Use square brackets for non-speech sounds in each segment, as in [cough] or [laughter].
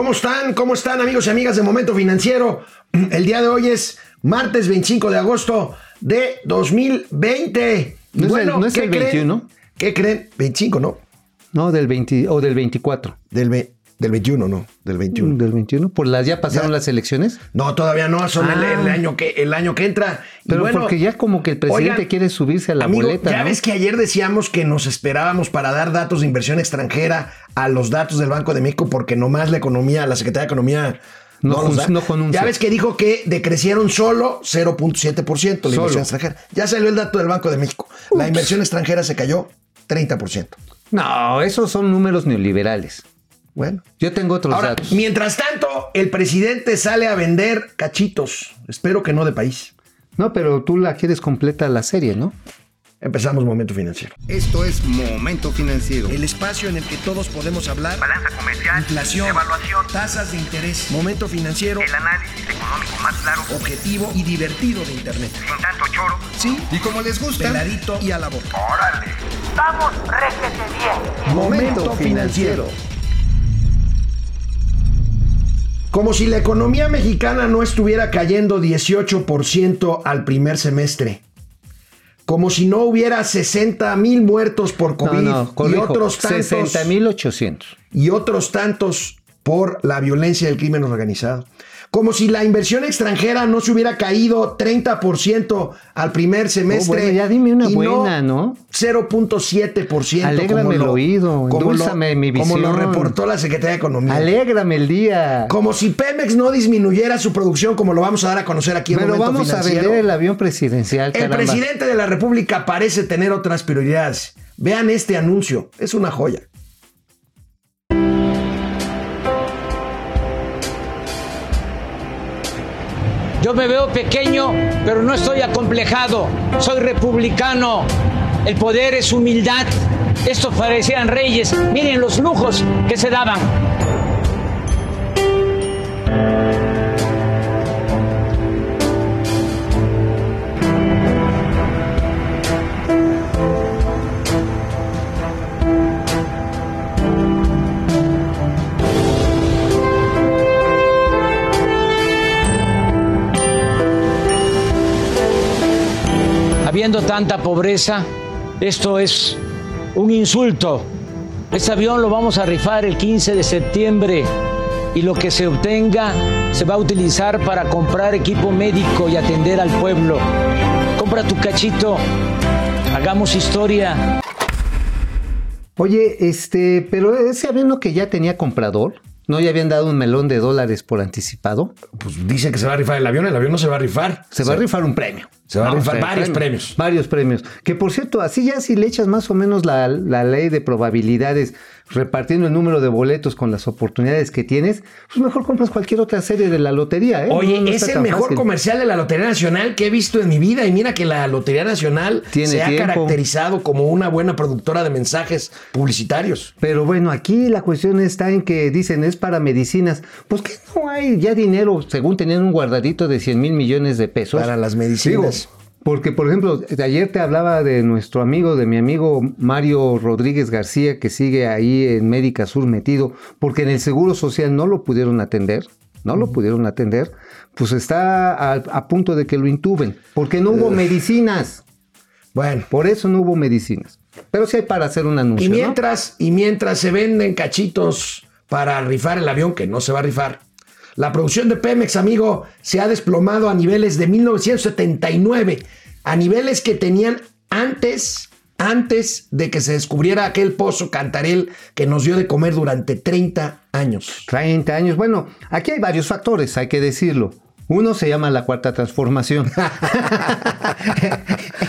¿Cómo están? ¿Cómo están amigos y amigas de Momento Financiero? [clears throat] El día de hoy es martes 25 de agosto de 2020. ¿No es el- no es ¿qué el creen? 21? ¿Qué creen? 25, ¿no? No, del 20 o del 24. Del, ve- del 21, no, del 21. Del 21. Por las ya pasaron Ya. las elecciones. No, todavía no, son el, Ah. el año que, el año que entra. Pero bueno, porque ya como que el presidente oigan, quiere subirse a la amigo, boleta. Ya ¿no? ves que ayer decíamos que nos esperábamos para dar datos de inversión extranjera a los datos del Banco de México porque nomás la economía, la Secretaría de Economía No no conuncia. Ya ves que dijo que decrecieron solo 0.7% la Solo. inversión extranjera. Ya salió el dato del Banco de México. La inversión extranjera se cayó 30%. No, esos son números neoliberales. Bueno. Yo tengo otros Ahora, datos. mientras tanto, el presidente sale a vender cachitos. Espero que no de país. No, pero tú la quieres completa la serie, ¿no? Empezamos Momento Financiero. Esto es Momento Financiero. El espacio en el que todos podemos hablar. Balanza comercial, Inflación, evaluación, tasas de interés, momento financiero, el análisis económico más claro, objetivo y divertido de Internet. sin tanto choro. Sí, Y como les gusta, peladito y a la boca. ¡Órale! ¡Vamos, réjete bien! Momento financiero. Como si la economía mexicana no estuviera cayendo 18% al primer semestre. Como si no hubiera 60 mil muertos por COVID no, no, y otros tantos 60,800. y otros tantos por la violencia del crimen organizado. Como si la inversión extranjera no se hubiera caído 30% al primer semestre. Oh, bueno, ya dime una buena, ¿no? 0.7%. Alégrame como el lo- oído, como lo, mi Como lo visión. reportó la Secretaría de Economía. Alégrame el día. Como si Pemex no disminuyera su producción, como lo vamos a dar a conocer aquí en Pero Momento vamos a vender el avión presidencial. El presidente de la República parece tener otras prioridades. Vean este anuncio, es una joya. Yo me veo pequeño, pero no estoy acomplejado. Soy republicano. El poder es humildad. Estos parecían reyes. Miren los lujos que se daban. Habiendo tanta pobreza, esto es un insulto. Este avión lo vamos a rifar el 15 de septiembre y lo que se obtenga se va a utilizar para comprar equipo médico y atender al pueblo. Compra tu cachito, hagamos historia. Oye, este, pero ese avión que ya tenía comprador, ¿no? Ya habían dado un melón de dólares por anticipado. Pues dice que se va a rifar el avión, el avión no se va a rifar. Se va a rifar un premio. Se va a rifar varios premios. Varios premios. Que por cierto, así ya si le echas más o menos la, la ley de probabilidades, repartiendo el número de boletos con las oportunidades que tienes, pues mejor compras cualquier otra serie de la lotería. ¿eh? Oye, No, no es el mejor fácil. comercial de la Lotería Nacional que he visto en mi vida. Y mira que la Lotería Nacional Tiene se ha caracterizado como una buena productora de mensajes publicitarios. Pero bueno, aquí la cuestión está en que dicen es para medicinas. Pues que no hay ya dinero, según tenían un guardadito de 100 mil millones de pesos. Para las medicinas. Digo, porque, por ejemplo, de ayer te hablaba de nuestro amigo, de mi amigo Mario Rodríguez García, que sigue ahí en Médica Sur metido, porque en el Seguro Social no lo pudieron atender, no lo pudieron atender, pues está a, a punto de que lo intuben, porque no hubo medicinas, Bueno. por eso no hubo medicinas. Pero sí hay para hacer un anuncio, Y ¿no? mientras, y mientras se venden cachitos para rifar el avión, que no se va a rifar, la producción de Pemex, amigo, se ha desplomado a niveles de 1979, a niveles que tenían antes, antes de que se descubriera aquel pozo Cantarel que nos dio de comer durante 30 años. 30 años. Bueno, aquí hay varios factores, hay que decirlo. Uno se llama la cuarta transformación. [laughs]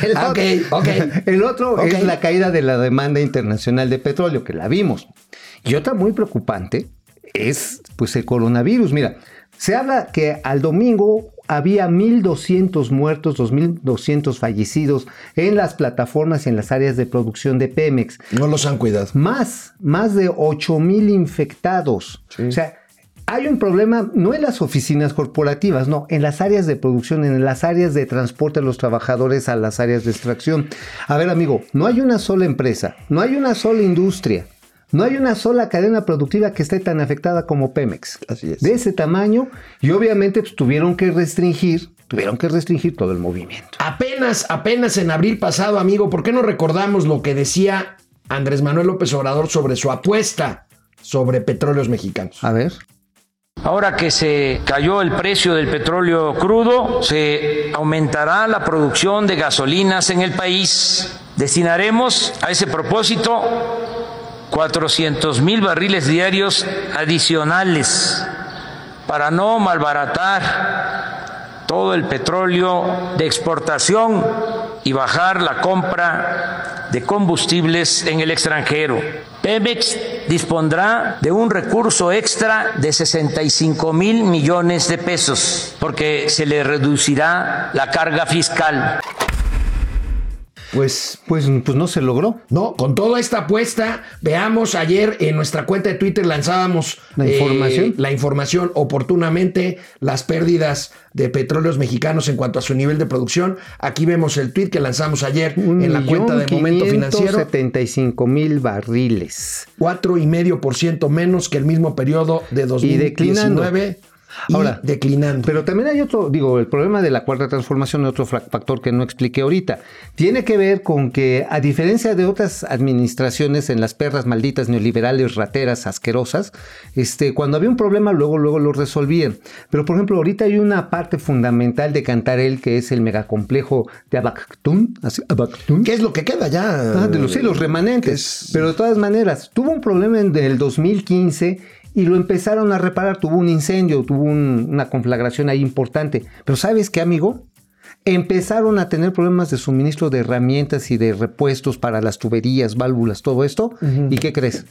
el, Ok, ok. [laughs] el otro es la caída de la demanda internacional de petróleo, que la vimos. Y otra muy preocupante es pues el coronavirus. Mira, se habla que al domingo había 1.200 muertos, 2.200 fallecidos en las plataformas y en las áreas de producción de Pemex. No los han cuidado. Más, más de 8.000 infectados. O sea, hay un problema no en las oficinas corporativas, no, en las áreas de producción, en las áreas de transporte de los trabajadores a las áreas de extracción. A ver, amigo, no hay una sola empresa, no hay una sola industria, No hay una sola cadena productiva que esté tan afectada como Pemex. Así es. De ese tamaño y obviamente pues, tuvieron que restringir, tuvieron que restringir todo el movimiento. Apenas, apenas en abril pasado, amigo, ¿por qué no recordamos lo que decía Andrés Manuel López Obrador sobre su apuesta sobre petróleos mexicanos? A ver. Ahora que se cayó el precio del petróleo crudo, se aumentará la producción de gasolinas en el país. Destinaremos a ese propósito 400 mil barriles diarios adicionales para no malbaratar todo el petróleo de exportación y bajar la compra de combustibles en el extranjero. Pemex dispondrá de un recurso extra de 65 mil millones de pesos porque se le reducirá la carga fiscal. Pues Pues, pues no se logró. No, con toda esta apuesta, veamos ayer en nuestra cuenta de Twitter lanzábamos La eh, información. la información oportunamente, las pérdidas de petróleos mexicanos en cuanto a su nivel de producción. Aquí vemos el tweet que lanzamos ayer Un en la cuenta de Momento Financiero. 75 mil barriles. 4,5% menos que el mismo periodo de Y declinando. 2019. Y Ahora, declinando. Pero también hay otro, digo, el problema de la cuarta transformación, otro fra- factor que no expliqué ahorita, tiene que ver con que, a diferencia de otras administraciones en las perras malditas neoliberales, rateras, asquerosas, este, cuando había un problema, luego, luego lo resolvían. Pero, por ejemplo, ahorita hay una parte fundamental de Cantarel, que es el megacomplejo de Abactún, Abactún. ¿Qué es lo que queda ya? Ah, de los, sí, los remanentes. Es- Pero de todas maneras, tuvo un problema en el 2015 y lo empezaron a reparar. Tuvo un incendio, tuvo un- una conflagración ahí importante. Pero ¿sabes qué, amigo? Empezaron a tener problemas de suministro de herramientas y de repuestos para las tuberías, válvulas, todo esto. ¿Y qué crees?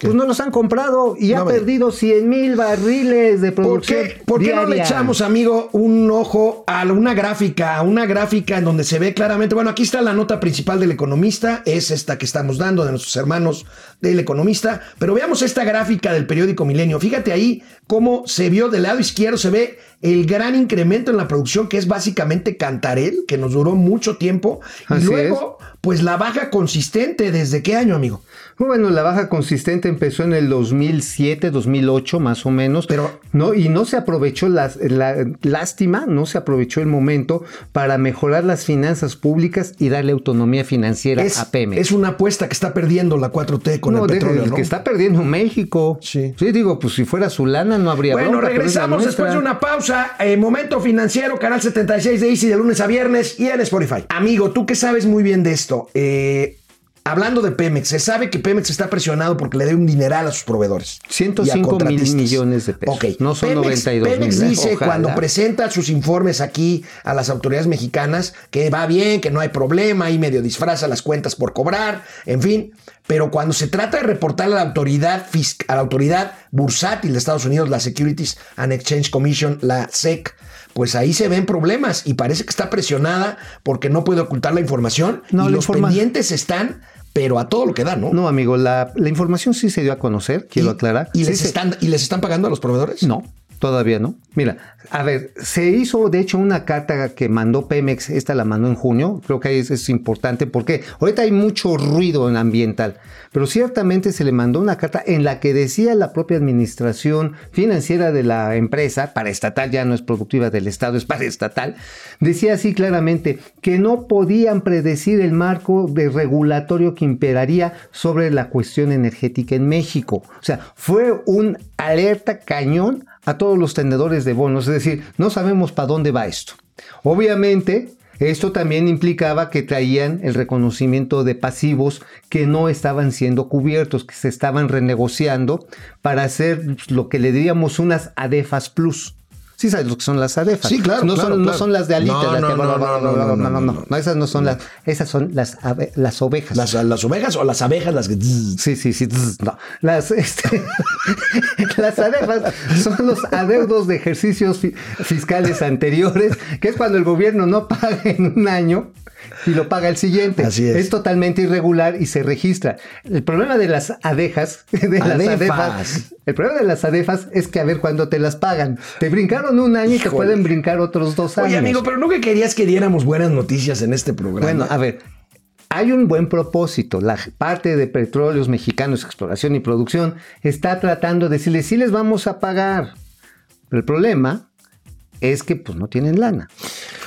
Pues no los han comprado y No ha perdido 100 mil barriles de ¿Por producción. qué, por qué no le echamos, amigo, un ojo a una gráfica, a una gráfica en donde se ve claramente, bueno, aquí está la nota principal del economista, es esta que estamos dando de nuestros hermanos del economista, pero veamos esta gráfica del periódico Milenio. Fíjate ahí cómo se vio del lado izquierdo, se ve el gran incremento en la producción que es básicamente Cantarel, que nos duró mucho tiempo, y luego, pues la baja consistente, ¿desde qué año, amigo? Bueno, la baja consistente empezó en el 2007, 2008 más o menos, Pero- no y no se aprovechó la, la- lástima, no se aprovechó el momento para mejorar las finanzas públicas y darle autonomía financiera Es, a Pemex. es una apuesta que está perdiendo la 4T con no, el petróleo, ¿no? que está perdiendo México. Sí. digo, pues si fuera su lana no habría Bueno, bronca, regresamos después de una pausa. Eh, Momento financiero, canal 76 de Easy de lunes a viernes y en Spotify. Amigo, tú que sabes muy bien de esto. Eh, hablando de Pemex, se sabe que Pemex está presionado porque le debe un dineral a sus proveedores. y a 105 mil millones de pesos. No son Pemex, 92 Pemex mil, ¿eh? dice Ojalá. cuando presenta sus informes aquí a las autoridades mexicanas que va bien, que no hay problema, y medio disfraza las cuentas por cobrar, en fin. Pero cuando se trata de reportar a la autoridad a la autoridad bursátil de Estados Unidos, la Securities and Exchange Commission, la SEC, pues ahí se ven problemas y parece que está presionada porque no puede ocultar la información No, y los informa- pendientes están, pero a todo lo que da, ¿no? No, amigo, la, la información sí se dio a conocer, quiero y, aclarar. Y les, están, ¿Y les están pagando a los proveedores? No, todavía no. Mira, a ver, se hizo de hecho una carta que mandó Pemex, esta la mandó en junio, creo que es, importante porque ahorita hay mucho ruido en ambiental, pero ciertamente se le mandó una carta en la que decía la propia administración financiera de la empresa, para estatal ya no es productiva del Estado, es para estatal, decía así claramente que no podían predecir el marco de regulatorio que imperaría sobre la cuestión energética en México. O sea, fue un alerta cañón a todos los tenedores de bonos, es decir, no sabemos para dónde va esto. Obviamente, esto también implicaba que traían el reconocimiento de pasivos que no estaban siendo cubiertos, que se estaban renegociando para hacer lo que le diríamos unas ADEFAS Plus. Sí sabes lo que son las ADEFAS. Sí, claro, No, claro, son, no son las de alitas. No, las no, que- no, no, no, no, no, no. Esas no son las... Esas son las, ave- las ovejas. ¿Las, las ovejas o las abejas las que... Sí, sí, sí. No. Las, este, [laughs] las ADEFAS son los adeudos de ejercicios fi- fiscales anteriores, que es cuando el gobierno no paga en un año y lo paga el siguiente. Así es. totalmente irregular y se registra. El problema de las adejas, [laughs] de las Adefas. el problema de las adefas es que a ver cuándo te las pagan. Te brincaron un año y te pueden brincar otros dos años. Oye, amigo, pero no que querías que diéramos buenas noticias en este programa. Bueno, a ver. hay un buen propósito. La parte de petróleos mexicanos, exploración y producción, está tratando de decirles, sí les vamos a pagar. Pero el problema es que pues no tienen lana. [laughs]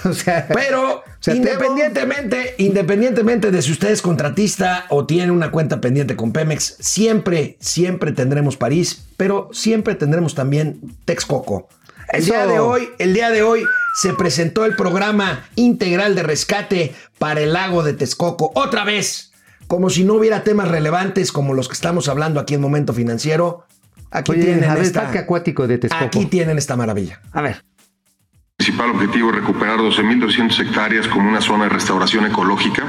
O sea, Pero sea, independientemente, independientemente de si usted es contratista o tiene una cuenta pendiente con Pemex, siempre, siempre tendremos París, pero siempre tendremos también Texcoco. El Eso. día de hoy, el día de hoy se presentó el programa integral de rescate para el lago de Texcoco. Otra vez, como si no hubiera temas relevantes como los que estamos hablando aquí en Momento Financiero. Aquí Oye, tienen esta, acuático de Texcoco. Aquí tienen esta maravilla. a ver. El principal objetivo es recuperar 12.200 hectáreas como una zona de restauración ecológica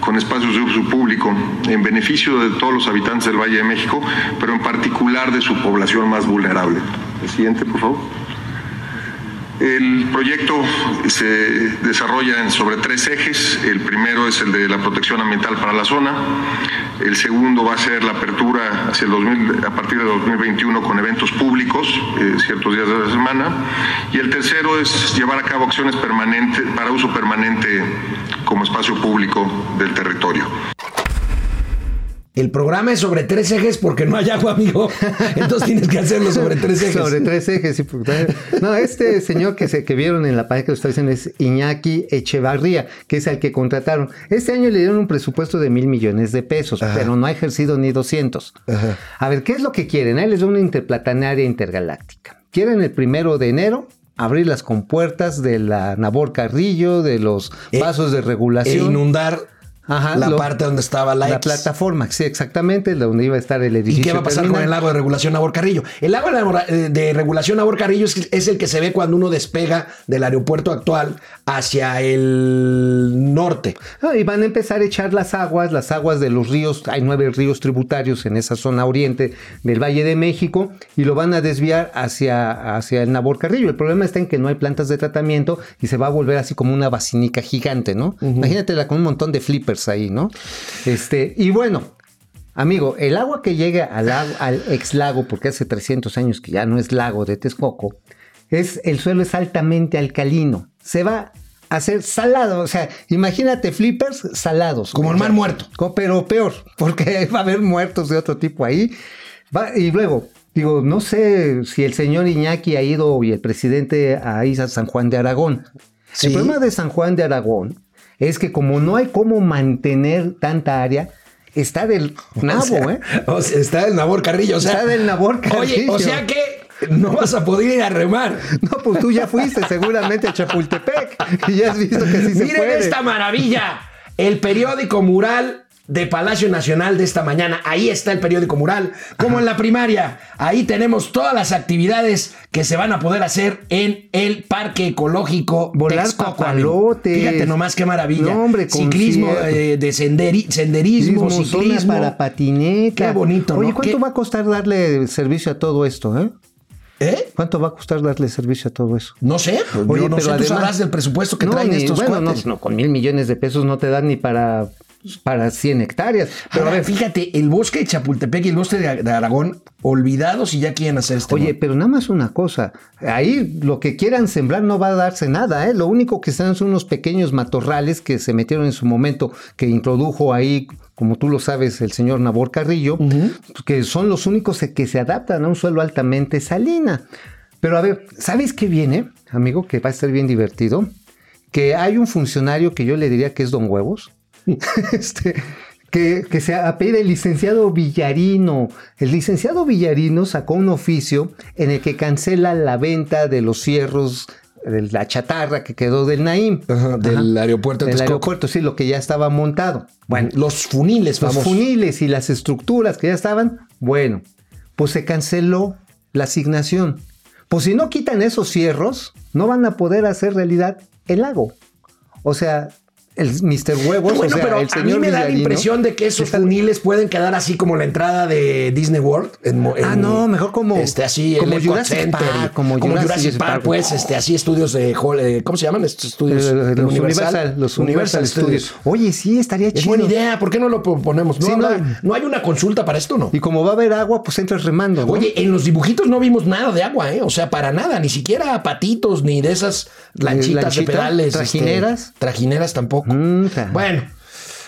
con espacios de uso público en beneficio de todos los habitantes del Valle de México, pero en particular de su población más vulnerable. El siguiente, por favor. El proyecto se desarrolla en- sobre tres ejes. El primero es el de la protección ambiental para la zona. El segundo va a ser la apertura hacia el 2000 a partir de 2021 con eventos públicos eh, ciertos días de la semana. Y el tercero es llevar a cabo acciones permanentes para uso permanente como espacio público del territorio. El programa es sobre tres ejes porque no hay agua, amigo. Entonces tienes que hacerlo sobre tres ejes. Sobre tres ejes. sí, porque- No, este señor que, se, que vieron en la página que lo está diciendo es Iñaki Echevarría, que es el que contrataron. Este año le dieron un presupuesto de mil millones de pesos, pero no ha ejercido ni 200. A ver, ¿qué es lo que quieren? Ahí les da una interplatanaria intergaláctica. Quieren el primero de enero abrir las compuertas de la Nabor Carrillo, de los Eh, vasos de E regulación. inundar Ajá, la lo- parte donde estaba la, la plataforma, sí, exactamente, donde iba a estar el ¿Y edificio. qué va a pasar con el lago de regulación Nabor Carrillo? El lago de, eh, de regulación Nabor Carrillo es, es el que se ve cuando uno despega del aeropuerto actual hacia el norte. Ah, y van a empezar a echar las aguas, las aguas de los ríos, hay nueve ríos tributarios en esa zona oriente del Valle de México, y lo van a desviar hacia, hacia el Nabor Carrillo. El problema está en que no hay plantas de tratamiento y se va a volver así como una basinica gigante, ¿no? Imagínatela con un montón de flippers ahí, ¿no? Este, y bueno, amigo, el agua que llega al, lago- al ex lago, porque hace 300 años que ya no es lago de Texcoco, es, el suelo es altamente alcalino. Se va a hacer salado. O sea, imagínate flippers salados. Como el mar muerto. Pero peor, porque [laughs] va a haber muertos de otro tipo ahí. Va- y luego, digo, no sé si el señor Iñaki ha ido y el presidente a San Juan de Aragón. Sí. El problema de San Juan de Aragón es que como no hay cómo mantener tanta área, está del nabo, O sea, ¿eh? o sea, está el Nabor Carrillo. O sea, Está del Nabor Oye, o Carrillo. sea que no vas a poder ir a remar. [laughs] No, pues tú ya fuiste seguramente a Chapultepec y ya has visto que sí se Miren puede. esta maravilla. El periódico mural de Palacio Nacional de esta mañana. Ahí está el periódico mural. Como en la primaria. Ahí tenemos todas las actividades que se van a poder hacer en el Parque Ecológico Volar papalotes. Fíjate nomás qué maravilla. No, hombre, Ciclismo eh, de senderi- senderismo, ciclismo. para patineta. Qué bonito, Oye, ¿no? ¿cuánto Qué- va a costar darle servicio a todo esto, eh? ¿Eh? ¿Cuánto va a costar darle servicio a todo eso? No sé. pues, Oye, yo no pero sé, tú además- sabrás del presupuesto que No, traen estos bueno, no, no, con mil millones de pesos no te dan ni para, para 100 hectáreas. Pero a ver, fíjate, el bosque de Chapultepec y el bosque de, Aragón, olvidados y ya quieren hacer este. Oye, pero nada más una cosa. Ahí lo que quieran sembrar no va a darse nada, ¿eh? Lo único que están son unos pequeños matorrales que se metieron en su momento, que introdujo ahí, como tú lo sabes, el señor Nabor Carrillo, que son los únicos que se adaptan a un suelo altamente salina. Pero a ver, ¿sabes qué viene, amigo? Que va a ser bien divertido. Que hay un funcionario que yo le diría que es Don Huevos. [laughs] este, que, que se apellida el licenciado Villarino. El licenciado Villarino sacó un oficio en el que cancela la venta de los cierros de la chatarra que quedó del Naim. Ajá, del aeropuerto de Del aeropuerto, sí, lo que ya estaba montado. Bueno, los funiles, los famosos. funiles y las estructuras que ya estaban, bueno, pues se canceló la asignación. Pues si no quitan esos cierros, no van a poder hacer realidad el lago. O sea, el Mr. Huevos, Bueno, o sea, pero el a mí me da la impresión de que esos funiles pueden quedar así como la entrada de Disney World. en Ah, en- no, mejor como- este, así, como el Jurassic Center, Park, como como Jurassic Jurassic Park, Park. pues, este, así estudios de eh, ¿cómo se llaman estos estudios? Eh, ¿El los Universal, los Universal, Studios. Oye, sí, estaría Es chido. buena idea, ¿por qué no lo proponemos? No, Sí, no. no hay una consulta para esto, ¿no? Y como va a haber agua, pues entras remando. ¿no? Oye, en los dibujitos no vimos nada de agua, ¿eh? O sea, para nada, ni siquiera patitos, ni de esas lanchitas de lanchita, pedales. este, trajineras. trajineras tampoco. Mm. Bueno,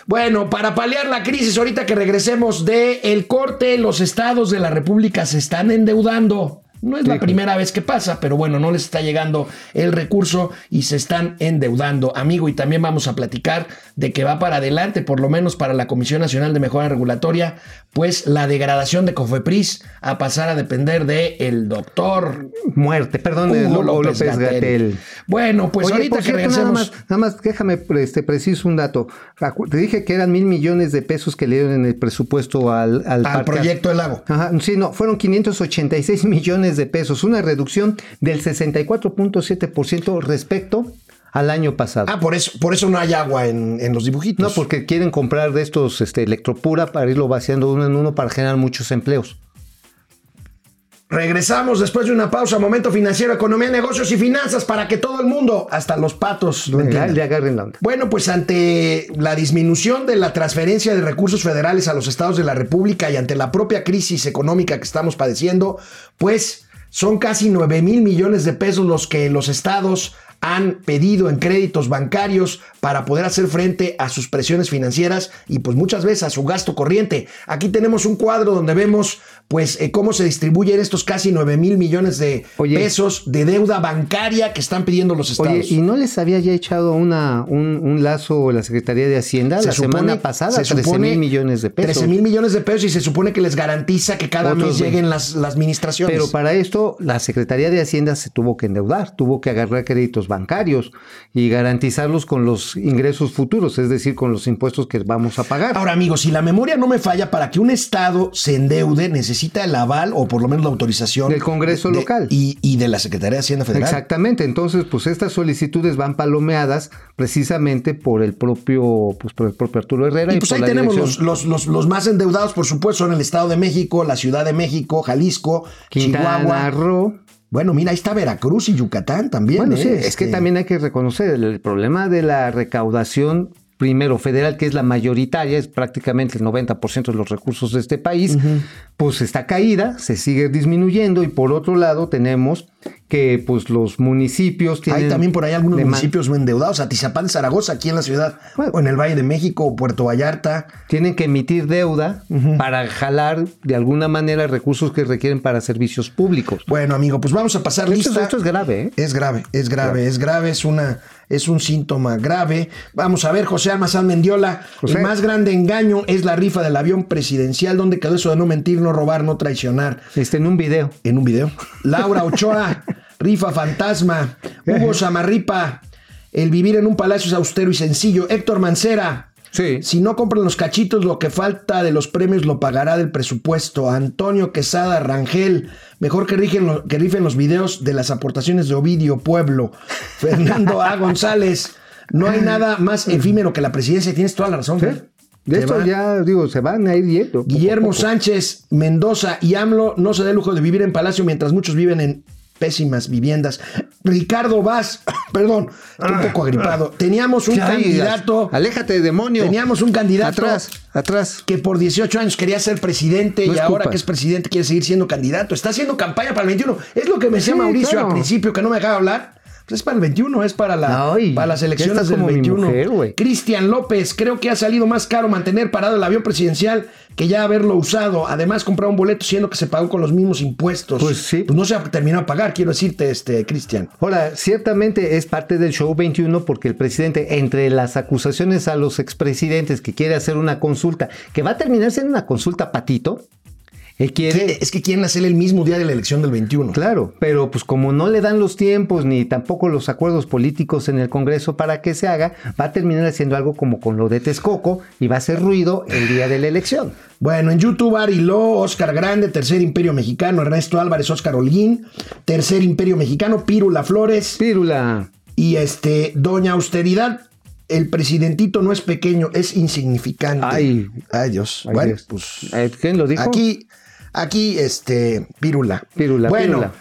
Bueno, para paliar la crisis, ahorita que regresemos de el corte, los estados de la República se están endeudando. No es la primera vez que pasa, pero bueno, no les está llegando el recurso y se están endeudando, amigo. Y también vamos a platicar de que va para adelante, por lo menos para la Comisión Nacional de Mejora Regulatoria, pues la degradación de Cofepris a pasar a depender de el doctor Muerte, perdón, de López. Gatel. Bueno, pues Oye, ahorita que nada más, nada más déjame este, preciso un dato. Te dije que eran mil millones de pesos que le dieron en el presupuesto al, al, proyecto del lago. Ajá, sí, no, fueron 586 millones de pesos, una reducción del 64.7% respecto al año pasado. Ah, por eso, por eso no hay agua en, en los dibujitos. no, porque quieren comprar de estos este, electropura para irlo vaciando uno en uno para generar muchos empleos. Regresamos después de una pausa. Momento financiero, economía, negocios y finanzas para que todo el mundo, hasta los patos, lo Le, entiendan. le agarren la onda. Bueno, pues ante la disminución de la transferencia de recursos federales a los estados de la República y ante la propia crisis económica que estamos padeciendo, pues son casi 9 mil millones de pesos los que los estados han pedido en créditos bancarios para poder hacer frente a sus presiones financieras y pues muchas veces a su gasto corriente. Aquí tenemos un cuadro donde vemos pues eh, cómo se distribuyen estos casi 9 mil millones de Oye. pesos de deuda bancaria que están pidiendo los estados. Oye, ¿y no les había ya echado una, un, un lazo la Secretaría de Hacienda la semana pasada? se 13 supone mil millones de pesos. 13 mil millones de pesos y se supone que les garantiza que cada Otros mes lleguen las, las administraciones. Pero para esto, la Secretaría de Hacienda se tuvo que endeudar, tuvo que agarrar créditos bancarios y garantizarlos con los ingresos futuros, es decir, con los impuestos que vamos a pagar. Ahora, amigos, si la memoria no me falla, para que un Estado se endeude, necesita el aval o por lo menos la autorización Del Congreso de- local. y, y de la Secretaría de Hacienda Federal. Exactamente, entonces pues estas solicitudes van palomeadas precisamente por el propio pues por el propio Arturo Herrera y, Y pues por ahí la tenemos los, los, los, los más endeudados, por supuesto, son el Estado de México, la Ciudad de México, Jalisco, Quintana Chihuahua. Roo. Bueno, mira, ahí está Veracruz y Yucatán también. Bueno, ¿eh? sí, es que también hay que reconocer el, el problema de la recaudación primero federal, que es la mayoritaria, es prácticamente el 90% de los recursos de este país, pues está caída, se sigue disminuyendo y por otro lado tenemos que pues los municipios tienen Hay también por ahí algunos municipios endeudados, Atizapán, Zaragoza, aquí en la ciudad, Bueno. o en el Valle de México, o Puerto Vallarta. tienen que emitir deuda para jalar de alguna manera recursos que requieren para servicios públicos. Bueno, amigo, pues vamos a pasar Esto, lista. esto es grave, ¿eh? Es grave, es grave, es grave, es una, es un síntoma grave. Vamos a ver, José Almazán Mendiola, José. el más grande engaño es la rifa del avión presidencial. ¿Dónde quedó eso de no mentir, no robar, no traicionar? Este, en un video. En un video. Laura Ochoa, [laughs] rifa fantasma. Hugo Samarripa, el vivir en un palacio es austero y sencillo. Héctor Mancera. Sí. Si no compran los cachitos, lo que falta de los premios lo pagará del presupuesto. Antonio Quesada Rangel, mejor que, rigen lo- que rifen los videos de las aportaciones de Ovidio Pueblo. [laughs] Fernando A. González, no hay nada más efímero que la presidencia. Tienes toda la razón. De esto ya, digo, se van a ir yendo. poco a Guillermo poco. Sánchez Mendoza y AMLO no se da el lujo de vivir en palacio mientras muchos viven en pésimas viviendas. Ricardo Vaz, [coughs] perdón, un poco agripado. Teníamos un candidato. Aléjate, demonio. Teníamos un candidato Atrás, atrás. que por 18 años quería ser presidente No y ahora culpa. que es presidente quiere seguir siendo candidato. Está haciendo campaña para el 21. Es lo que me decía Sí, Mauricio claro. al principio, que no me dejaba hablar. Pues es para el 21, es para, la, Ay, para las elecciones del como mi 21. mujer, güey. Cristian López, creo que ha salido más caro mantener parado el avión presidencial que ya haberlo usado. Además, comprar un boleto siendo que se pagó con los mismos impuestos. Pues sí. Pues no se ha terminado de pagar, quiero decirte, este, Cristian. Ahora, ciertamente es parte del show 21 porque el presidente, entre las acusaciones a los expresidentes que quiere hacer una consulta, que va a terminar siendo una consulta patito, quiere... Es que quieren hacer el mismo día de la elección del 21. Claro, pero pues como no le dan los tiempos ni tampoco los acuerdos políticos en el Congreso para que se haga, va a terminar haciendo algo como con lo de Texcoco y va a hacer ruido el día de la elección. Bueno, en YouTube, Ari Lo, Oscar Grande, Tercer Imperio Mexicano, Ernesto Álvarez, Oscar Holguín, Tercer Imperio Mexicano, Pírula Flores Pírula. y este Doña Austeridad. El presidentito no es pequeño, es insignificante. Ay. Ay Dios. Ay, bueno, Dios. pues Eh, ¿Quién lo dijo? aquí, aquí, este, Pírula. Pírula, Bueno, pírula.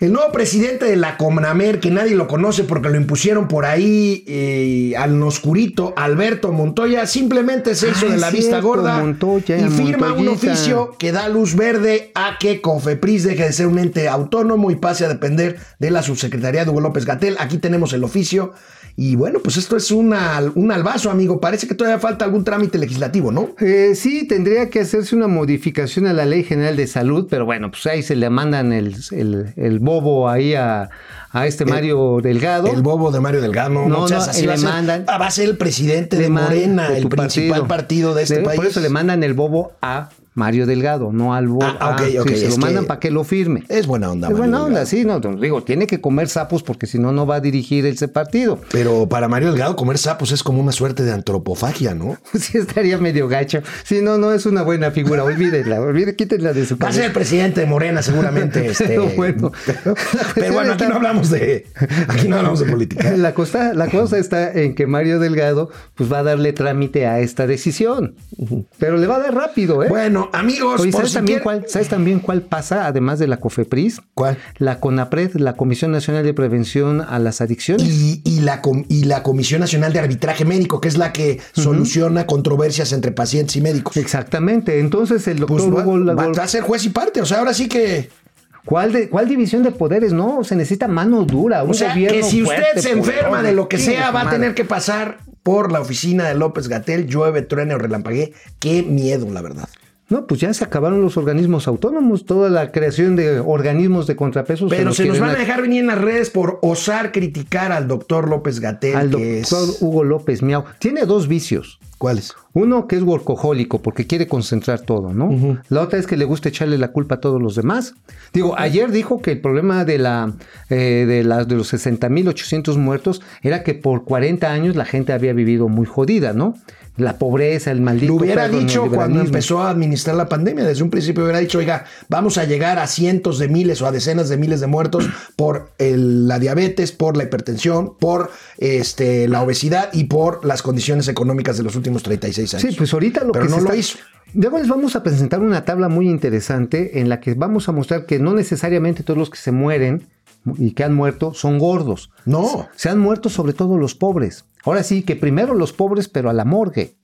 El nuevo presidente de la Comnamer, que nadie lo conoce porque lo impusieron por ahí eh, al oscurito, Alberto Montoya, simplemente se hizo Ah, de la vista gorda Montoya, y firma un oficio que da luz verde a que Cofepris deje de ser un ente autónomo y pase a depender de la subsecretaría de Hugo López Gatel. Aquí tenemos el oficio. Y bueno, pues esto es una, un albazo, amigo. Parece que todavía falta algún trámite legislativo, ¿no? Eh, sí, tendría que hacerse una modificación a la Ley General de Salud, pero bueno, pues ahí se le mandan el, el- el bobo ahí a, a este Mario Delgado. El bobo de Mario Delgado. No, no, así, va, le ser, mandan- ah, va a ser el presidente de Morena, el principal partido, de este Le- país. Por eso le mandan el bobo a Mario Delgado, no al bobo. Ah, ok, ok, se lo mandan para que lo firme. Es buena onda, Es Mario buena onda, sí, no, digo, tiene que comer sapos porque si no, no va a dirigir ese partido. Pero para Mario Delgado comer sapos es como una suerte de antropofagia, ¿no? [laughs] Sí, estaría medio gacho. Sí, no, no es una buena figura. Olvídenla, olvídenla, quítenla de su Va a ser el presidente de Morena, seguramente. [laughs] Este, Pero bueno. pero, [laughs] pero bueno, aquí no hablamos de, aquí no hablamos de política. La cosa, la cosa está en que Mario Delgado pues va a darle trámite a esta decisión. Pero le va a dar rápido, ¿eh? Bueno, amigos, Oye, ¿sabes, si también cuál, ¿sabes también cuál pasa, además de la COFEPRIS? ¿Cuál? La CONAPRED, la Comisión Nacional de Prevención a las Adicciones. Y, y la, com- y la Comisión Nacional de Arbitraje Médico, que es la que soluciona controversias entre pacientes y médicos. Exactamente. Entonces el doctor Pues va, Hugo va- Lagor- va a ser juez y parte. O sea, ahora sí que. ¿Cuál, de- ¿Cuál división de poderes? No, se necesita mano dura. Un O sea, gobierno que si usted fuerte, se enferma de lo que sea, va a tener que pasar por la oficina de López Gatel, llueve, truene o relampaguee. Qué miedo, la verdad. No, pues ya se acabaron los organismos autónomos, toda la creación de organismos de contrapesos. Pero se nos van a dejar venir en las redes por osar criticar al doctor López Gatel. al que doctor es- Hugo López Miau. Tiene dos vicios. ¿Cuáles? Uno que es workahólico porque quiere concentrar todo, ¿no? La otra es que le gusta echarle la culpa a todos los demás. Digo, ayer dijo que el problema de la eh, de, la- de los 60.800 muertos era que por 40 años la gente había vivido muy jodida, ¿no? La pobreza, el maldito. Lo hubiera dicho cuando empezó a administrar la pandemia. Desde un principio hubiera dicho, oiga, vamos a llegar a cientos de miles o a decenas de miles de muertos por el- la diabetes, por la hipertensión, por este, la obesidad y por las condiciones económicas de los últimos 36 años. Sí, pues ahorita lo Pero que no se lo está- hizo. Luego les vamos a presentar una tabla muy interesante en la que vamos a mostrar que no necesariamente todos los que se mueren y que han muerto son gordos. No. Se han muerto sobre todo los pobres. Ahora sí, que primero los pobres, pero a la morgue.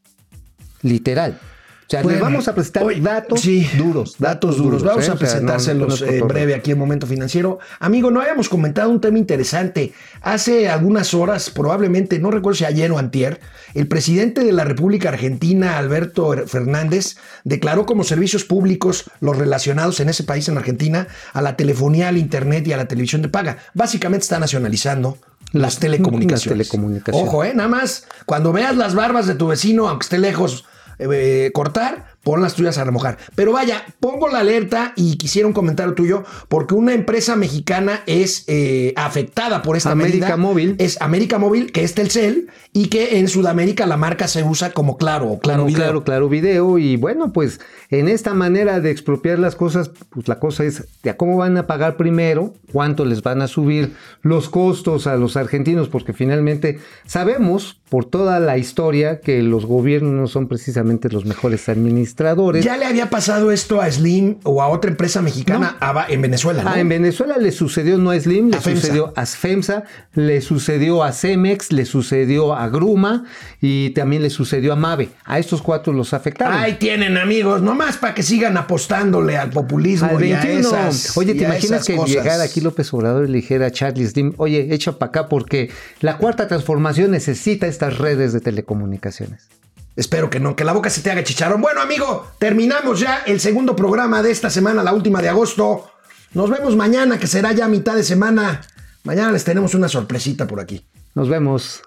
Literal. O sea, les Bueno, vamos a presentar datos sí, duros. Datos duros. Vamos ¿eh? a O sea, no- presentárselos no es en breve aquí en Momento Financiero. Amigo, no habíamos comentado un tema interesante. Hace algunas horas, probablemente, no recuerdo si ayer o antier, el presidente de la República Argentina, Alberto Fernández, declaró como servicios públicos los relacionados en ese país, en Argentina, a la telefonía, al internet y a la televisión de paga. Básicamente está nacionalizando las telecomunicaciones. las telecomunicaciones. Ojo, ¿eh? Nada más, cuando veas las barbas de tu vecino, aunque esté lejos, eh, cortar, pon las tuyas a remojar. Pero vaya, pongo la alerta y quisiera un comentario tuyo, porque una empresa mexicana es eh, afectada por esta América medida. Móvil. Es América Móvil, que es Telcel, y que en Sudamérica la marca se usa como Claro Claro Como Video. claro, claro video. Y bueno, pues en esta manera de expropiar las cosas, pues la cosa es de a cómo van a pagar primero, cuánto les van a subir los costos a los argentinos, porque finalmente sabemos por toda la historia que los gobiernos no son precisamente los mejores administradores. ¿Ya le había pasado esto a Slim o a otra empresa mexicana a- en Venezuela? ¿no? Ah, en Venezuela le sucedió no a Slim, le sucedió a FEMSA, le sucedió a Cemex, le sucedió a Gruma y también le sucedió a Mave. A estos cuatro los afectaron. Ahí tienen amigos, nomás para que sigan apostándole al populismo Al y a 21. esas Oye, ¿te imaginas que cosas? llegara aquí López Obrador y le dijera a Charlie Slim, oye, echa para acá porque la cuarta transformación necesita estas redes de telecomunicaciones? Espero que no, que la boca se te haga chicharrón. Bueno, amigo, terminamos ya el segundo programa de esta semana, la última de agosto. Nos vemos mañana, que será ya mitad de semana. Mañana les tenemos una sorpresita por aquí. Nos vemos.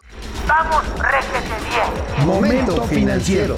Vamos, réjete bien. Momento financiero.